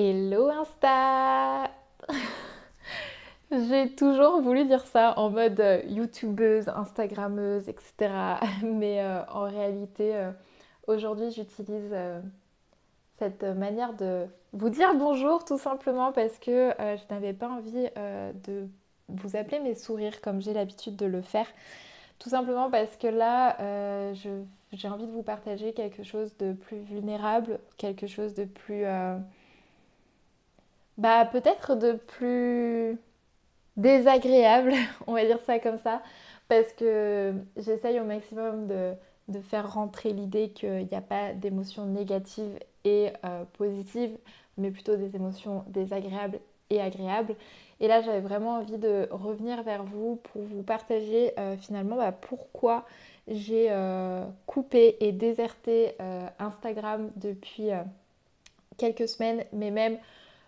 Hello Insta J'ai toujours voulu dire ça en mode euh, youtubeuse, instagrammeuse, etc. Mais euh, en réalité, euh, aujourd'hui, j'utilise cette manière de vous dire bonjour tout simplement parce que je n'avais pas envie de vous appeler mes sourires comme j'ai l'habitude de le faire. Tout simplement parce que là, j'ai envie de vous partager quelque chose de plus vulnérable, quelque chose de plus bah peut-être de plus désagréable, on va dire ça comme ça, parce que j'essaye au maximum de, faire rentrer l'idée qu'il n'y a pas d'émotions négatives et euh, positives, mais plutôt des émotions désagréables et agréables. Et là, j'avais vraiment envie de revenir vers vous pour vous partager euh, finalement bah, pourquoi j'ai euh, coupé et déserté Instagram depuis quelques semaines, mais même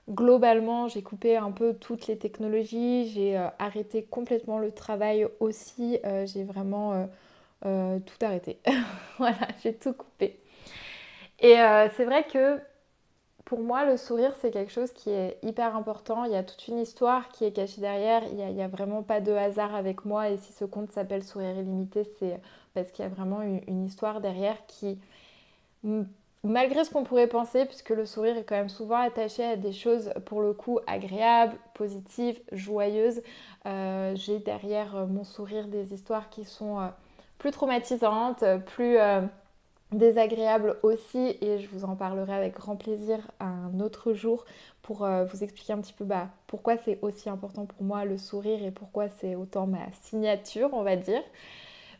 Globalement, j'ai coupé un peu toutes les technologies, j'ai euh, arrêté complètement le travail aussi, euh, j'ai vraiment euh, tout arrêté. voilà, j'ai tout coupé. Et c'est vrai que pour moi, le sourire, c'est quelque chose qui est hyper important. Il y a toute une histoire qui est cachée derrière. Il n'y a, vraiment pas de hasard avec moi. Et si ce compte s'appelle Sourire illimité, c'est parce qu'il y a vraiment une histoire derrière qui malgré ce qu'on pourrait penser, puisque le sourire est quand même souvent attaché à des choses pour le coup agréables, positives, joyeuses, euh, j'ai derrière euh, mon sourire des histoires qui sont euh, plus traumatisantes, plus désagréables aussi, et je vous en parlerai avec grand plaisir un autre jour pour vous expliquer un petit peu bah, pourquoi c'est aussi important pour moi le sourire et pourquoi c'est autant ma signature, on va dire.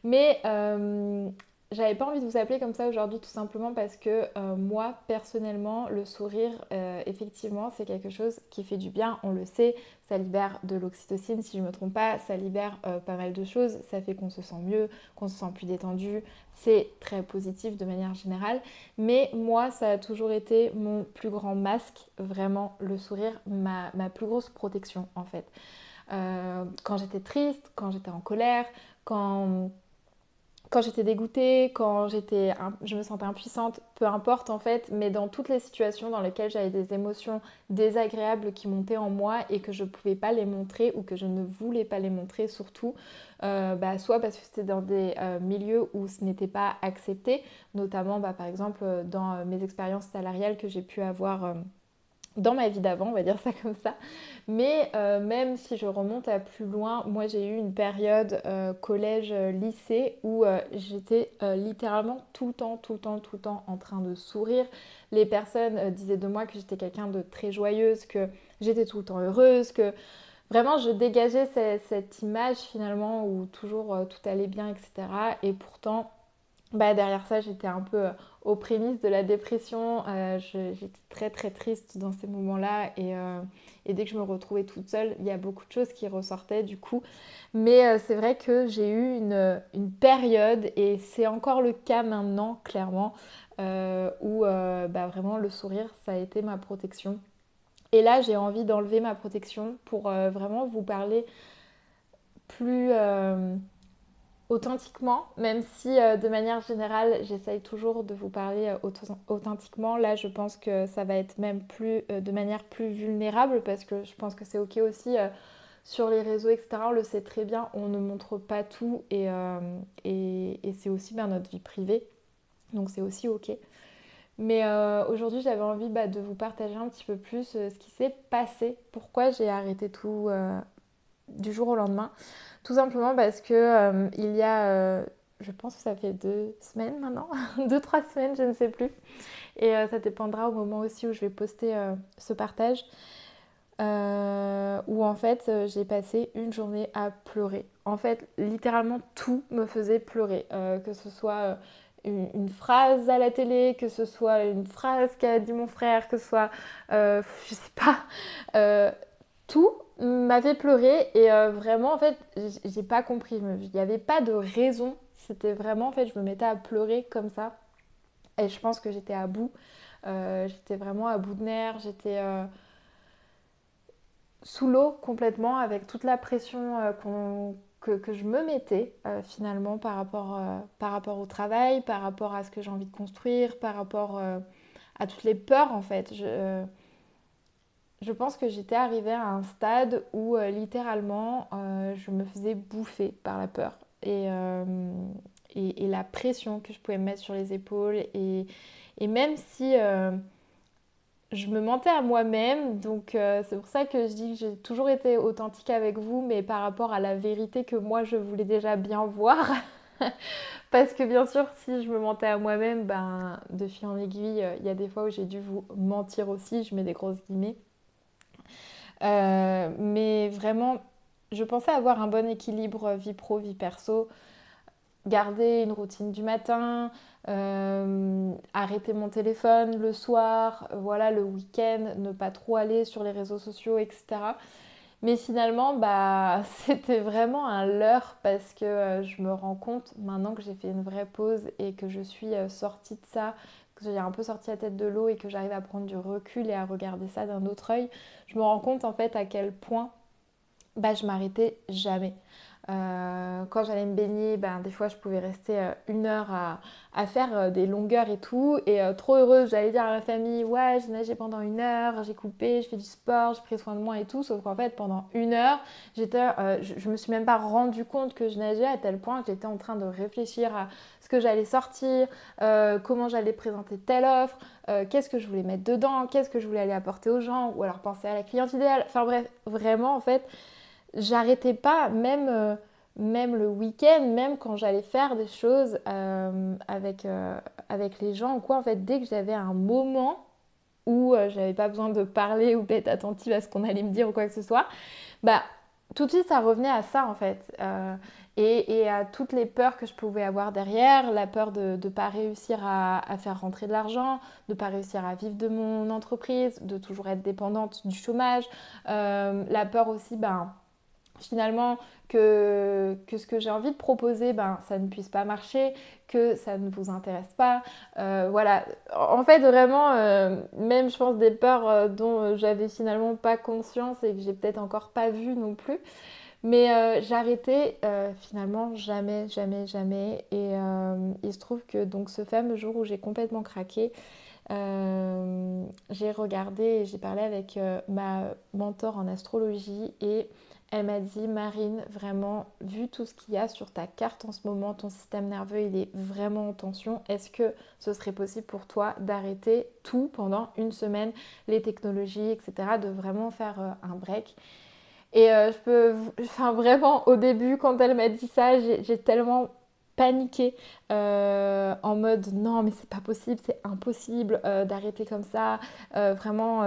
Mais j'avais pas envie de vous appeler comme ça aujourd'hui tout simplement parce que euh, moi personnellement le sourire euh, effectivement c'est quelque chose qui fait du bien, on le sait, ça libère de l'oxytocine si je me trompe pas, ça libère euh, pas mal de choses, ça fait qu'on se sent mieux, qu'on se sent plus détendu, c'est très positif de manière générale, mais moi ça a toujours été mon plus grand masque, vraiment le sourire, ma, ma plus grosse protection en fait. quand j'étais triste, quand j'étais en colère, quand quand j'étais dégoûtée, quand j'étais, je me sentais impuissante, peu importe en fait, mais dans toutes les situations dans lesquelles j'avais des émotions désagréables qui montaient en moi et que je ne pouvais pas les montrer ou que je ne voulais pas les montrer surtout, euh, bah, soit parce que c'était dans des euh, milieux où ce n'était pas accepté, notamment bah, par exemple dans euh, mes expériences salariales que j'ai pu avoir dans ma vie d'avant, on va dire ça comme ça. Mais euh, même si je remonte à plus loin, moi j'ai eu une période euh, collège-lycée où euh, j'étais littéralement tout le temps, tout le temps, tout le temps en train de sourire. Les personnes disaient de moi que j'étais quelqu'un de très joyeuse, que j'étais tout le temps heureuse, que vraiment je dégageais cette image finalement où toujours tout allait bien, etc. Et pourtant, bah, derrière ça, j'étais un peu euh, aux prémices de la dépression. Euh, j'étais très très triste dans ces moments-là euh, et, dès que je me retrouvais toute seule, il y a beaucoup de choses qui ressortaient du coup. Mais c'est vrai que j'ai eu une, période et c'est encore le cas maintenant clairement où bah, vraiment le sourire, ça a été ma protection. Et là, j'ai envie d'enlever ma protection pour vraiment vous parler plus authentiquement, même si euh, de manière générale, j'essaye toujours de vous parler euh, authentiquement. Là, je pense que ça va être même plus euh, de manière plus vulnérable parce que je pense que c'est ok aussi sur les réseaux, etc. On le sait très bien, on ne montre pas tout et, c'est aussi bien notre vie privée. Donc c'est aussi ok. Mais aujourd'hui, j'avais envie bah, de vous partager un petit peu plus ce qui s'est passé, pourquoi j'ai arrêté tout du jour au lendemain. Tout simplement parce que euh, il y a, euh, je pense que ça fait deux semaines maintenant, deux, trois semaines, je ne sais plus. Et euh, ça dépendra au moment aussi où je vais poster ce partage. où en fait j'ai passé une journée à pleurer. En fait, littéralement tout me faisait pleurer. que ce soit une, phrase à la télé, que ce soit une phrase qu'a dit mon frère, que ce soit, je sais pas, tout m'avait pleuré et euh, vraiment en fait j'ai pas compris. Il n'y avait pas de raison. C'était vraiment en fait je me mettais à pleurer comme ça. Et je pense que j'étais à bout. Euh, j'étais vraiment à bout de nerfs. J'étais euh, sous l'eau complètement avec toute la pression que, je me mettais finalement par rapport, au travail par rapport à ce que j'ai envie de construire par rapport à toutes les peurs en fait je pense que j'étais arrivée à un stade où littéralement je me faisais bouffer par la peur et, et, la pression que je pouvais mettre sur les épaules. Et, et même si je me mentais à moi-même, donc c'est pour ça que je dis que j'ai toujours été authentique avec vous, mais par rapport à la vérité que moi je voulais déjà bien voir. Parce que bien sûr, si je me mentais à moi-même, ben, de fil en aiguille, il y a des fois où j'ai dû vous mentir aussi, je mets des grosses guillemets. Euh, mais vraiment, je pensais avoir un bon équilibre vie pro, vie perso, garder une routine du matin, euh, arrêter mon téléphone le soir, voilà, le week-end, ne pas trop aller sur les réseaux sociaux, etc. Mais finalement, bah, c'était vraiment un leurre parce que euh, je me rends compte maintenant que j'ai fait une vraie pause et que je suis euh, sortie de ça, j'ai un peu sorti la tête de l'eau et que j'arrive à prendre du recul et à regarder ça d'un autre œil, je me rends compte en fait à quel point bah, je m'arrêtais jamais. Euh, quand j'allais me baigner, ben, des fois je pouvais rester euh, une heure à, faire euh, des longueurs et tout. Et trop heureuse, j'allais dire à ma famille Ouais, j'ai nagé pendant une heure, j'ai coupé, je fais du sport, j'ai pris soin de moi et tout. Sauf qu'en fait, pendant une heure, j'étais, je, je, me suis même pas rendu compte que je nageais à tel point que j'étais en train de réfléchir à ce que j'allais sortir, comment j'allais présenter telle offre, qu'est-ce que je voulais mettre dedans, qu'est-ce que je voulais aller apporter aux gens, ou alors penser à la cliente idéale. Enfin bref, vraiment en fait j'arrêtais pas, même, euh, même le week-end, même quand j'allais faire des choses euh, avec, euh, avec les gens ou quoi, en fait, dès que j'avais un moment où j'avais pas besoin de parler ou d'être attentive à ce qu'on allait me dire ou quoi que ce soit, bah tout de suite ça revenait à ça en fait. Et, et, à toutes les peurs que je pouvais avoir derrière, la peur de ne pas réussir à, à, faire rentrer de l'argent, de ne pas réussir à vivre de mon entreprise, de toujours être dépendante du chômage, la peur aussi, ben, finalement que, que ce que j'ai envie de proposer, ben, ça ne puisse pas marcher, que ça ne vous intéresse pas. Euh, voilà, en fait vraiment, euh, même je pense des peurs euh, dont j'avais finalement pas conscience et que j'ai peut-être encore pas vu non plus. Mais j'arrêtais finalement jamais, jamais, jamais. Et il se trouve que donc ce fameux jour où j'ai complètement craqué, j'ai regardé et j'ai parlé avec ma mentor en astrologie et elle m'a dit, Marine, vraiment, vu tout ce qu'il y a sur ta carte en ce moment, ton système nerveux, il est vraiment en tension. Est-ce que ce serait possible pour toi d'arrêter tout pendant une semaine, les technologies, etc., de vraiment faire euh, un break? Et euh, je peux, enfin vraiment, au début, quand elle m'a dit ça, j'ai tellement paniqué euh, en mode non mais c'est pas possible, c'est impossible d'arrêter comme ça. vraiment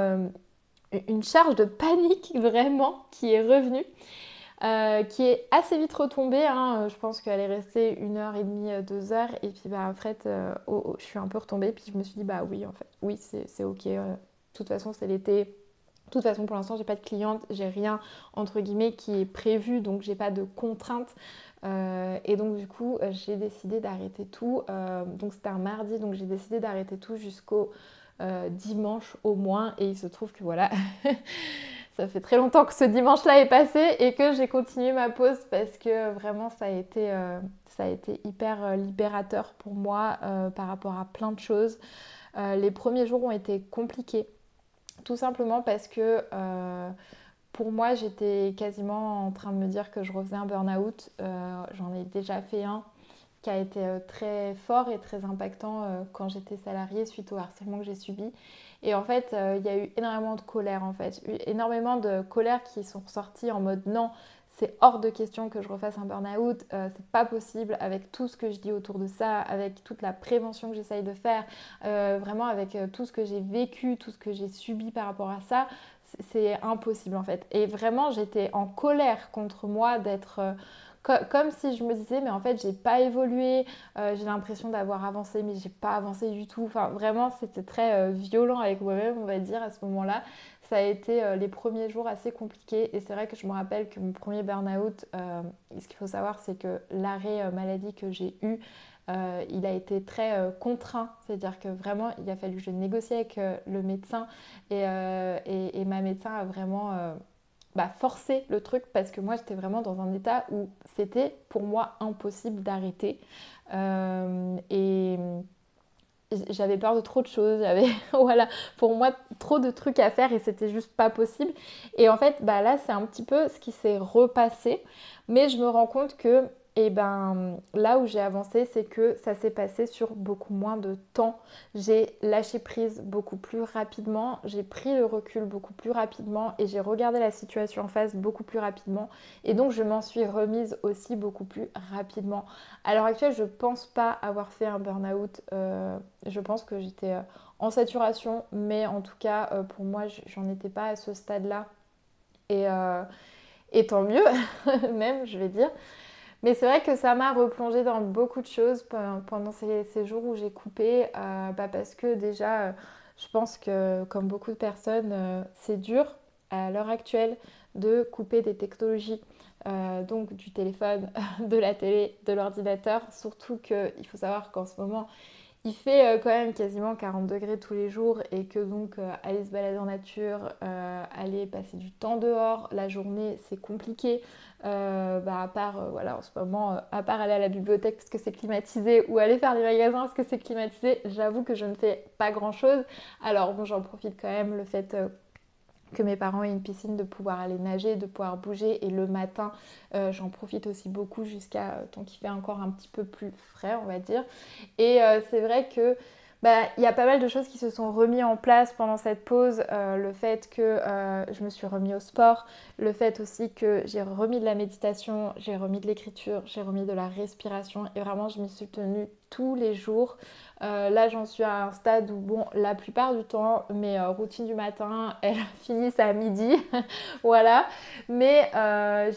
une charge de panique vraiment qui est revenue. Euh, qui est assez vite retombée. Hein. Je pense qu'elle est restée une heure et demie, euh, deux heures. Et puis, bah, en fait, euh, je suis un peu retombée. Puis, je me suis dit, bah oui, en fait, oui, c'est ok. de toute façon, c'est l'été. De toute façon, pour l'instant, j'ai pas de cliente. J'ai rien, entre guillemets, qui est prévu. Donc, j'ai pas de contraintes. et donc, du coup, j'ai décidé d'arrêter tout. donc, c'était un mardi. Donc, j'ai décidé d'arrêter tout jusqu'au euh, dimanche au moins. Et il se trouve que voilà, ça fait très longtemps que ce dimanche-là est passé et que j'ai continué ma pause parce que vraiment ça a été, euh, ça a été hyper euh, libérateur pour moi par rapport à plein de choses. les premiers jours ont été compliqués, tout simplement parce que pour moi j'étais quasiment en train de me dire que je refaisais un burn-out. J'en ai déjà fait un qui a été euh, très fort et très impactant euh, quand j'étais salariée suite au harcèlement que j'ai subi. Et en fait, euh, il y a eu énormément de colère en fait, énormément de colère qui sont ressorties en mode non, c'est hors de question que je refasse un burn-out, c'est pas possible avec tout ce que je dis autour de ça, avec toute la prévention que j'essaye de faire, vraiment avec tout ce que j'ai vécu, tout ce que j'ai subi par rapport à ça, c'est impossible en fait. Et vraiment, j'étais en colère contre moi d'être comme si je me disais mais en fait j'ai pas évolué, euh, j'ai l'impression d'avoir avancé mais j'ai pas avancé du tout. Enfin vraiment c'était très euh, violent avec moi-même on va dire à ce moment-là. Ça a été euh, les premiers jours assez compliqués et c'est vrai que je me rappelle que mon premier burn-out, ce qu'il faut savoir c'est que l'arrêt maladie que j'ai eu, il a été très contraint, c'est-à-dire que vraiment il a fallu que je négocie avec le médecin et, et, ma médecin a vraiment bah, forcer le truc parce que moi j'étais vraiment dans un état où c'était pour moi impossible d'arrêter. Euh, et j'avais peur de trop de choses, j'avais voilà, pour moi trop de trucs à faire et c'était juste pas possible. Et en fait, bah là, c'est un petit peu ce qui s'est repassé, mais je me rends compte que et ben là où j'ai avancé, c'est que ça s'est passé sur beaucoup moins de temps. J'ai lâché prise beaucoup plus rapidement, j'ai pris le recul beaucoup plus rapidement et j'ai regardé la situation en face beaucoup plus rapidement. Et donc je m'en suis remise aussi beaucoup plus rapidement. À l'heure actuelle, je pense pas avoir fait un burn-out. Euh, je pense que j'étais euh, en saturation, mais en tout cas, euh, pour moi, j'en étais pas à ce stade-là. Et, et tant mieux, même, je vais dire. Mais c'est vrai que ça m'a replongé dans beaucoup de choses pendant ces, jours où j'ai coupé, euh, bah, parce que déjà, euh, je pense que comme beaucoup de personnes, euh, c'est dur à l'heure actuelle de couper des technologies, donc du téléphone, de la télé, de l'ordinateur, surtout qu'il faut savoir qu'en ce moment, il fait quand même quasiment 40 degrés tous les jours et que donc aller se balader en nature, aller passer du temps dehors, la journée, c'est compliqué. Euh, bah, à part, euh, voilà, en ce moment, euh, à part aller à la bibliothèque parce que c'est climatisé ou aller faire des magasins parce que c'est climatisé, j'avoue que je ne fais pas grand chose. Alors bon, j'en profite quand même le fait que mes parents aient une piscine, de pouvoir aller nager, de pouvoir bouger. Et le matin, j'en profite aussi beaucoup jusqu'à tant qu'il fait encore un petit peu plus frais, on va dire. Et c'est vrai que bah, il y a pas mal de choses qui se sont remis en place pendant cette pause. Euh, le fait que euh, je me suis remis au sport, le fait aussi que j'ai remis de la méditation, j'ai remis de l'écriture, j'ai remis de la respiration et vraiment je m'y suis tenue tous les jours. Euh, là j'en suis à un stade où bon la plupart du temps mes routines du matin elles finissent à midi voilà mais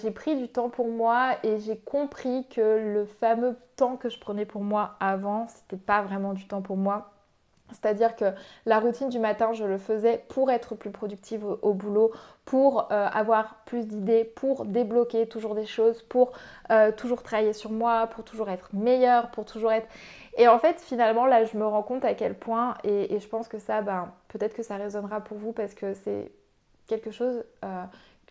j'ai pris du temps pour moi et j'ai compris que le fameux temps que je prenais pour moi avant c'était pas vraiment du temps pour moi c'est-à-dire que la routine du matin, je le faisais pour être plus productive au, boulot, pour euh, avoir plus d'idées, pour débloquer toujours des choses, pour euh, toujours travailler sur moi, pour toujours être meilleure, pour toujours être... Et en fait, finalement, là, je me rends compte à quel point, et, je pense que ça, ben, peut-être que ça résonnera pour vous parce que c'est quelque chose euh,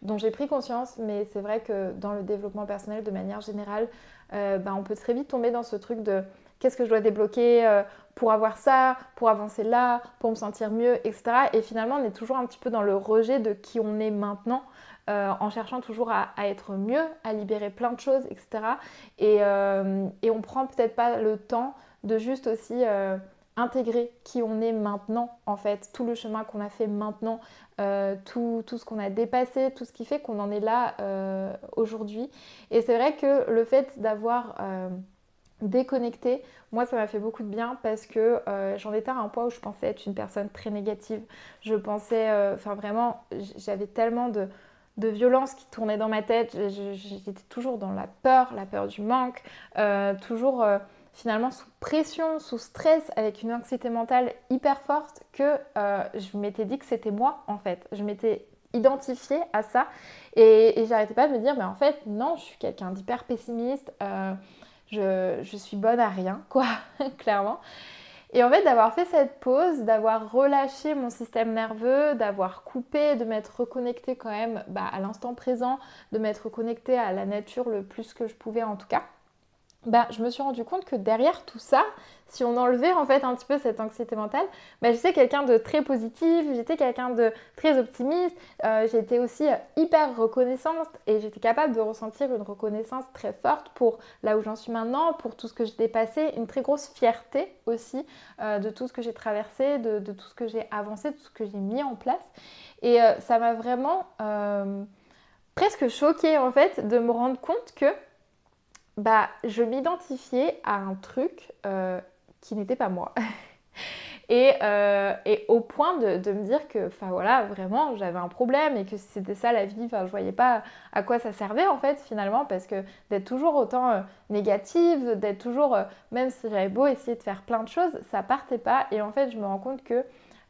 dont j'ai pris conscience, mais c'est vrai que dans le développement personnel, de manière générale, ben, on peut très vite tomber dans ce truc de qu'est-ce que je dois débloquer pour avoir ça, pour avancer là, pour me sentir mieux, etc. Et finalement, on est toujours un petit peu dans le rejet de qui on est maintenant. Euh, en cherchant toujours à, être mieux, à libérer plein de choses, etc. Et, euh, et on prend peut-être pas le temps de juste aussi intégrer qui on est maintenant, en fait, tout le chemin qu'on a fait maintenant, tout, tout, ce qu'on a dépassé, tout ce qui fait qu'on en est là aujourd'hui. Et c'est vrai que le fait d'avoir déconnecter, moi ça m'a fait beaucoup de bien parce que euh, j'en étais à un point où je pensais être une personne très négative. Je pensais, euh, enfin vraiment, j'avais tellement de, violence qui tournait dans ma tête. J'étais toujours dans la peur, la peur du manque, euh, toujours finalement sous pression, sous stress, avec une anxiété mentale hyper forte que je m'étais dit que c'était moi en fait. Je m'étais identifiée à ça et j'arrêtais pas de me dire mais en fait non, je suis quelqu'un d'hyper pessimiste je, suis bonne à rien, quoi, clairement. Et en fait, d'avoir fait cette pause, d'avoir relâché mon système nerveux, d'avoir coupé, de m'être reconnectée quand même bah, à l'instant présent, de m'être reconnectée à la nature le plus que je pouvais en tout cas, bah, je me suis rendu compte que derrière tout ça, si on enlevait en fait un petit peu cette anxiété mentale, bah, j'étais quelqu'un de très positif, j'étais quelqu'un de très optimiste, euh, j'étais aussi hyper reconnaissante et j'étais capable de ressentir une reconnaissance très forte pour là où j'en suis maintenant, pour tout ce que j'ai dépassé, une très grosse fierté aussi euh, de tout ce que j'ai traversé, de, tout ce que j'ai avancé, de tout ce que j'ai mis en place. Et euh, ça m'a vraiment presque choquée en fait de me rendre compte que bah, je m'identifiais à un truc euh, qui n'était pas moi. Euh, et, au point de, me dire que, enfin voilà, vraiment, j'avais un problème et que c'était ça la vie. Enfin, je voyais pas à quoi ça servait en fait finalement, parce que d'être toujours autant euh, négative, d'être toujours, même si j'avais beau essayer de faire plein de choses, ça partait pas. Et en fait, je me rends compte que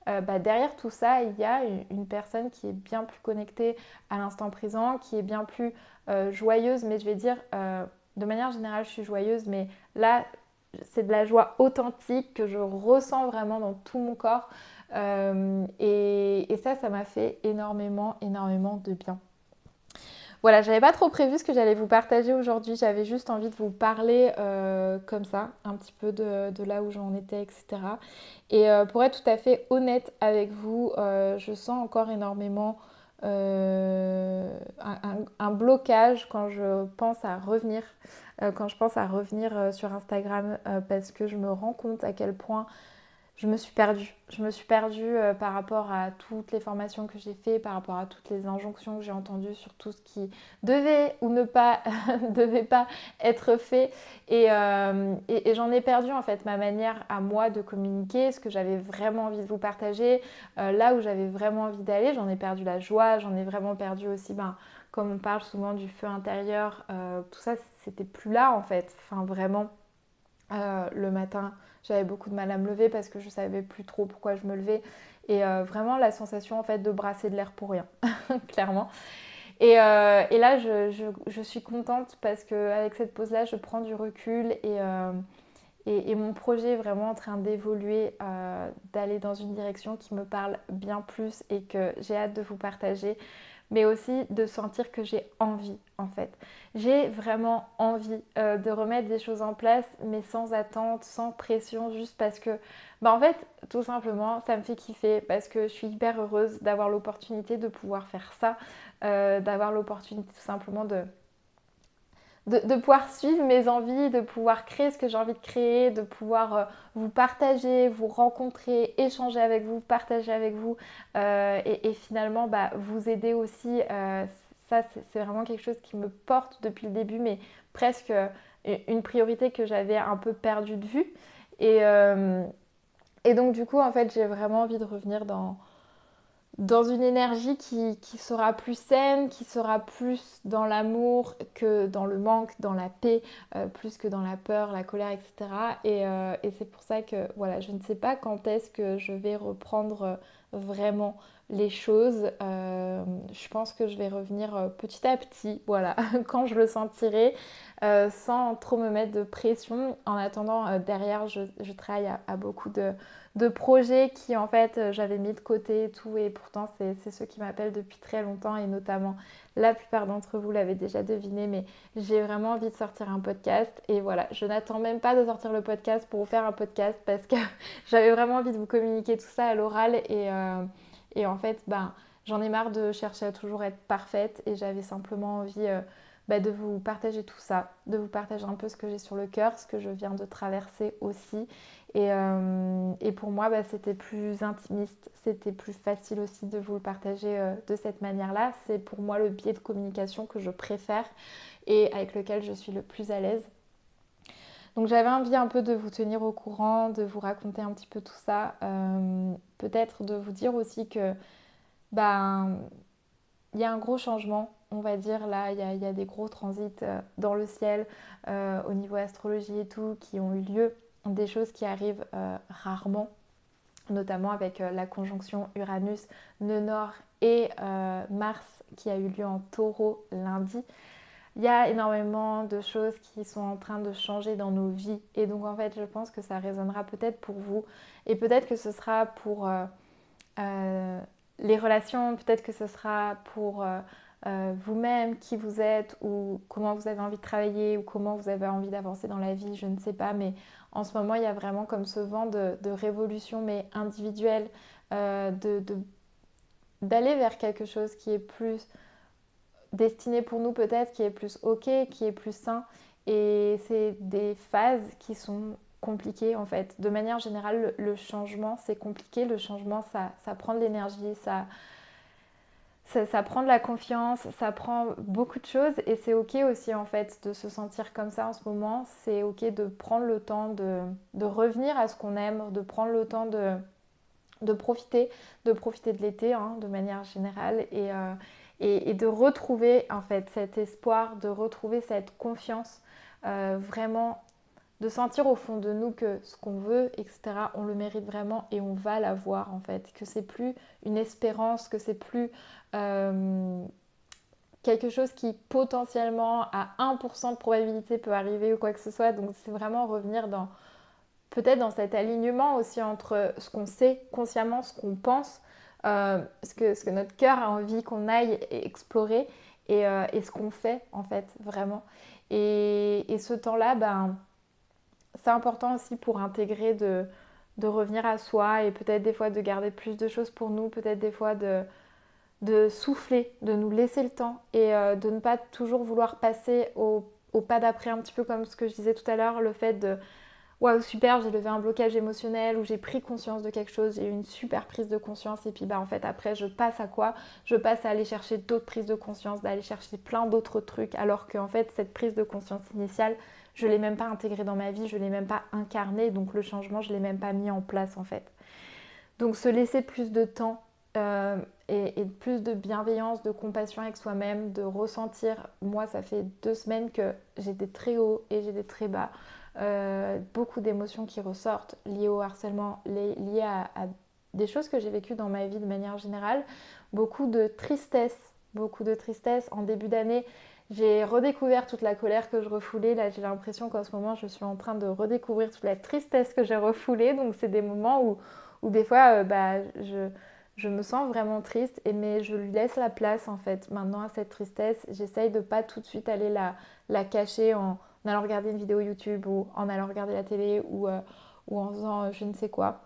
bah, derrière tout ça, il y a une, personne qui est bien plus connectée à l'instant présent, qui est bien plus joyeuse, mais je vais dire de manière générale, je suis joyeuse, mais là, c'est de la joie authentique que je ressens vraiment dans tout mon corps. Euh, et, ça, ça m'a fait énormément, énormément de bien. voilà, j'avais pas trop prévu ce que j'allais vous partager aujourd'hui. J'avais juste envie de vous parler euh, comme ça, un petit peu de, là où j'en étais, etc. Et euh, pour être tout à fait honnête avec vous, je sens encore énormément un, blocage quand je pense à revenir, quand je pense à revenir sur Instagram, parce que je me rends compte à quel point je me suis perdue. Je me suis perdue euh, par rapport à toutes les formations que j'ai faites, par rapport à toutes les injonctions que j'ai entendues sur tout ce qui devait ou ne pas devait pas être fait. Euh, et, j'en ai perdu en fait ma manière à moi de communiquer, ce que j'avais vraiment envie de vous partager, euh, là où j'avais vraiment envie d'aller. J'en ai perdu la joie, j'en ai vraiment perdu aussi, ben, comme on parle souvent du feu intérieur, tout ça c'était plus là en fait. Enfin vraiment, le matin j'avais beaucoup de mal à me lever parce que je savais plus trop pourquoi je me levais. Et euh, vraiment la sensation en fait de brasser de l'air pour rien, clairement. Et, euh, là, je, suis contente parce qu'avec cette pause-là, je prends du recul euh, et, mon projet est vraiment en train d'évoluer, d'aller dans une direction qui me parle bien plus et que j'ai hâte de vous partager mais aussi de sentir que j'ai envie en fait. J'ai vraiment envie euh, de remettre des choses en place, mais sans attente, sans pression, juste parce que, bah en fait, tout simplement, ça me fait kiffer, parce que je suis hyper heureuse d'avoir l'opportunité de pouvoir faire ça, euh, d'avoir l'opportunité tout simplement de de, pouvoir suivre mes envies, de pouvoir créer ce que j'ai envie de créer, de pouvoir euh, vous partager, vous rencontrer, échanger avec vous, partager avec vous euh, et, finalement bah, vous aider aussi. Euh, ça, c'est vraiment quelque chose qui me porte depuis le début, mais presque une priorité que j'avais un peu perdue de vue. Et, et donc du coup, en fait, j'ai vraiment envie de revenir dans, dans une énergie qui, sera plus saine, qui sera plus dans l'amour que dans le manque, dans la paix, euh, plus que dans la peur, la colère, etc. Euh, et, c'est pour ça que voilà, je ne sais pas quand est-ce que je vais reprendre vraiment les choses. Euh, je pense que je vais revenir petit à petit, voilà, quand je le sentirai, sans trop me mettre de pression. En attendant, derrière, je, travaille à beaucoup de de projets qui en fait euh, j'avais mis de côté et tout et pourtant c'est ceux qui m'appellent depuis très longtemps et notamment la plupart d'entre vous l'avez déjà deviné mais j'ai vraiment envie de sortir un podcast et voilà je n'attends même pas de sortir le podcast pour vous faire un podcast parce que j'avais vraiment envie de vous communiquer tout ça à l'oral et, euh, et, en fait ben j'en ai marre de chercher à toujours être parfaite et j'avais simplement envie euh, bah, de vous partager tout ça, de vous partager un peu ce que j'ai sur le cœur, ce que je viens de traverser aussi euh, et, pour moi, bah, c'était plus intimiste, c'était plus facile aussi de vous le partager euh, de cette manière-là. C'est pour moi le biais de communication que je préfère et avec lequel je suis le plus à l'aise. Donc j'avais envie un peu de vous tenir au courant, de vous raconter un petit peu tout ça. Euh, peut-être de vous dire aussi que ben il y a un gros changement, on va dire là, il y, a des gros transits dans le ciel au niveau astrologie et tout qui ont eu lieu des choses qui arrivent euh, rarement, notamment avec euh, la conjonction Uranus, Nœud Nord et euh, Mars qui a eu lieu en taureau lundi. Il y a énormément de choses qui sont en train de changer dans nos vies. Et donc en fait je pense que ça résonnera peut-être pour vous. Et peut-être que ce sera pour les relations, peut-être que ce sera pour vous-même, qui vous êtes ou comment vous avez envie de travailler ou comment vous avez envie d'avancer dans la vie, je ne sais pas, mais en ce moment, il y a vraiment comme ce vent de, révolution, mais individuelle, euh, d'aller vers quelque chose qui est plus destiné pour nous peut-être, qui est plus ok, qui est plus sain. Et c'est des phases qui sont compliquées en fait. De manière générale, le, changement, c'est compliqué. Le changement, ça, ça prend de l'énergie, ça, ça, prend de la confiance, ça prend beaucoup de choses et c'est ok aussi en fait de se sentir comme ça en ce moment. C'est ok de prendre le temps de, revenir à ce qu'on aime, de prendre le temps de, de profiter, de profiter de l'été hein, de manière générale euh, et, de retrouver en fait cet espoir, de retrouver cette confiance euh, vraiment de sentir au fond de nous que ce qu'on veut, etc., on le mérite vraiment et on va l'avoir en fait. Que c'est plus une espérance, que c'est plus euh, quelque chose qui potentiellement à 1% de probabilité peut arriver ou quoi que ce soit. Donc c'est vraiment revenir dans peut-être dans cet alignement aussi entre ce qu'on sait consciemment, ce qu'on pense, euh, ce, que, ce que notre cœur a envie qu'on aille explorer et, euh, ce qu'on fait en fait vraiment. Et, ce temps-là, ben, c'est important aussi pour intégrer de, revenir à soi et peut-être des fois de garder plus de choses pour nous, peut-être des fois de, souffler, de nous laisser le temps et euh, de ne pas toujours vouloir passer au pas d'après, un petit peu comme ce que je disais tout à l'heure, le fait de waouh super j'ai levé un blocage émotionnel ou j'ai pris conscience de quelque chose, j'ai eu une super prise de conscience et puis bah en fait après je passe à quoi? Je passe à aller chercher d'autres prises de conscience, d'aller chercher plein d'autres trucs alors qu'en fait cette prise de conscience initiale je l'ai même pas intégrée dans ma vie, je l'ai même pas incarnée donc le changement je l'ai même pas mis en place en fait. Donc se laisser plus de temps euh, et, et, plus de bienveillance, de compassion avec soi-même, de ressentir, moi ça fait deux semaines que j'ai des très hauts et j'ai des très bas. Euh, beaucoup d'émotions qui ressortent liées au harcèlement, liées à, des choses que j'ai vécues dans ma vie de manière générale. Beaucoup de tristesse, beaucoup de tristesse. En début d'année, j'ai redécouvert toute la colère que je refoulais. Là, j'ai l'impression qu'en ce moment, je suis en train de redécouvrir toute la tristesse que j'ai refoulée. Donc, c'est des moments où, où des fois, euh, bah, je, je, me sens vraiment triste, et, mais je lui laisse la place en fait maintenant à cette tristesse. J'essaye de pas tout de suite aller la, la cacher en en allant regarder une vidéo YouTube ou en allant regarder la télé ou, euh, ou en faisant euh, je ne sais quoi.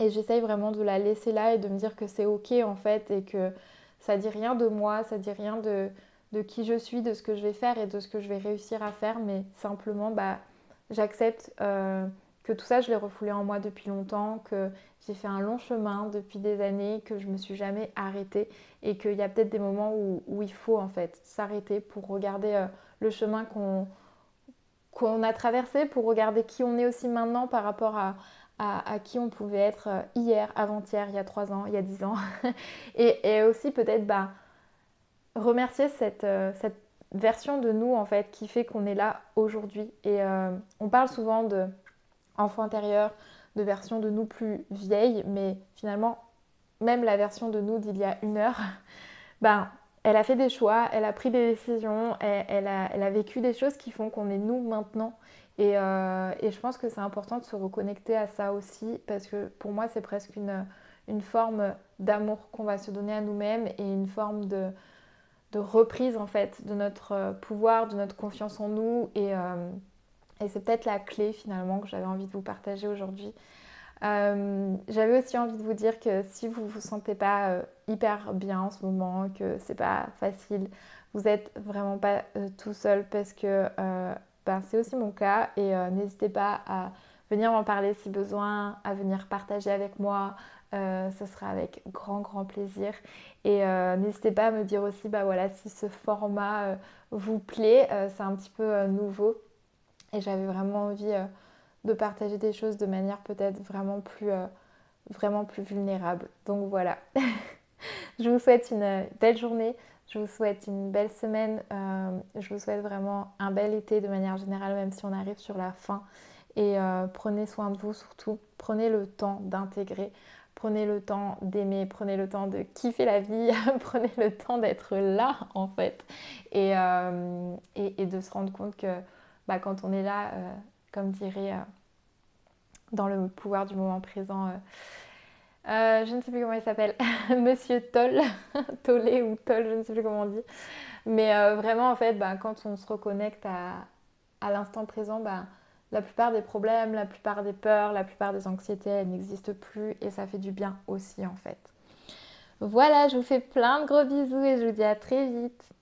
Et j'essaye vraiment de la laisser là et de me dire que c'est ok en fait et que ça dit rien de moi, ça dit rien de, de qui je suis, de ce que je vais faire et de ce que je vais réussir à faire, mais simplement bah, j'accepte euh, que tout ça je l'ai refoulé en moi depuis longtemps, que j'ai fait un long chemin depuis des années, que je me suis jamais arrêtée et qu'il y a peut-être des moments où, où, il faut en fait s'arrêter pour regarder le chemin qu'on qu'on a traversé pour regarder qui on est aussi maintenant par rapport à, qui on pouvait être euh, hier, avant-hier, il y a trois ans, il y a dix ans. et, aussi peut-être bah, remercier cette, euh, cette, version de nous en fait qui fait qu'on est là aujourd'hui. Et euh, on parle souvent de enfant intérieur, de version de nous plus vieille, mais finalement, même la version de nous d'il y a une heure, ben, elle a fait des choix, elle a pris des décisions, elle, a, vécu des choses qui font qu'on est nous maintenant. Euh, et, je pense que c'est important de se reconnecter à ça aussi, parce que pour moi, c'est presque une, forme d'amour qu'on va se donner à nous-mêmes et une forme de, reprise en fait de notre pouvoir, de notre confiance en nous. Et, euh, et c'est peut-être la clé finalement que j'avais envie de vous partager aujourd'hui. Euh, j'avais aussi envie de vous dire que si vous vous sentez pas euh, hyper bien en ce moment, que c'est pas facile, vous n'êtes vraiment pas euh, tout seul parce que ben, c'est aussi mon cas et n'hésitez pas à venir m'en parler si besoin, à venir partager avec moi. ce sera avec grand grand plaisir et n'hésitez pas à me dire aussi bah voilà si ce format vous plaît c'est un petit peu nouveau et j'avais vraiment envie de partager des choses de manière peut-être vraiment plus, euh, vraiment plus vulnérable. Donc voilà. je vous souhaite une belle journée. Je vous souhaite une belle semaine. Euh, je vous souhaite vraiment un bel été de manière générale, même si on arrive sur la fin. Et euh, prenez soin de vous surtout. Prenez le temps d'intégrer. Prenez le temps d'aimer. Prenez le temps de kiffer la vie. prenez le temps d'être là en fait. Et, et, de se rendre compte que bah, quand on est là, comme dirait euh, dans le pouvoir du moment présent. Euh, euh, je ne sais plus comment il s'appelle, Monsieur Toll, Tollé ou Toll, je ne sais plus comment on dit. Mais vraiment, en fait, bah, quand on se reconnecte à, l'instant présent, bah, la plupart des problèmes, la plupart des peurs, la plupart des anxiétés, elles n'existent plus et ça fait du bien aussi, en fait. Voilà, je vous fais plein de gros bisous et je vous dis à très vite.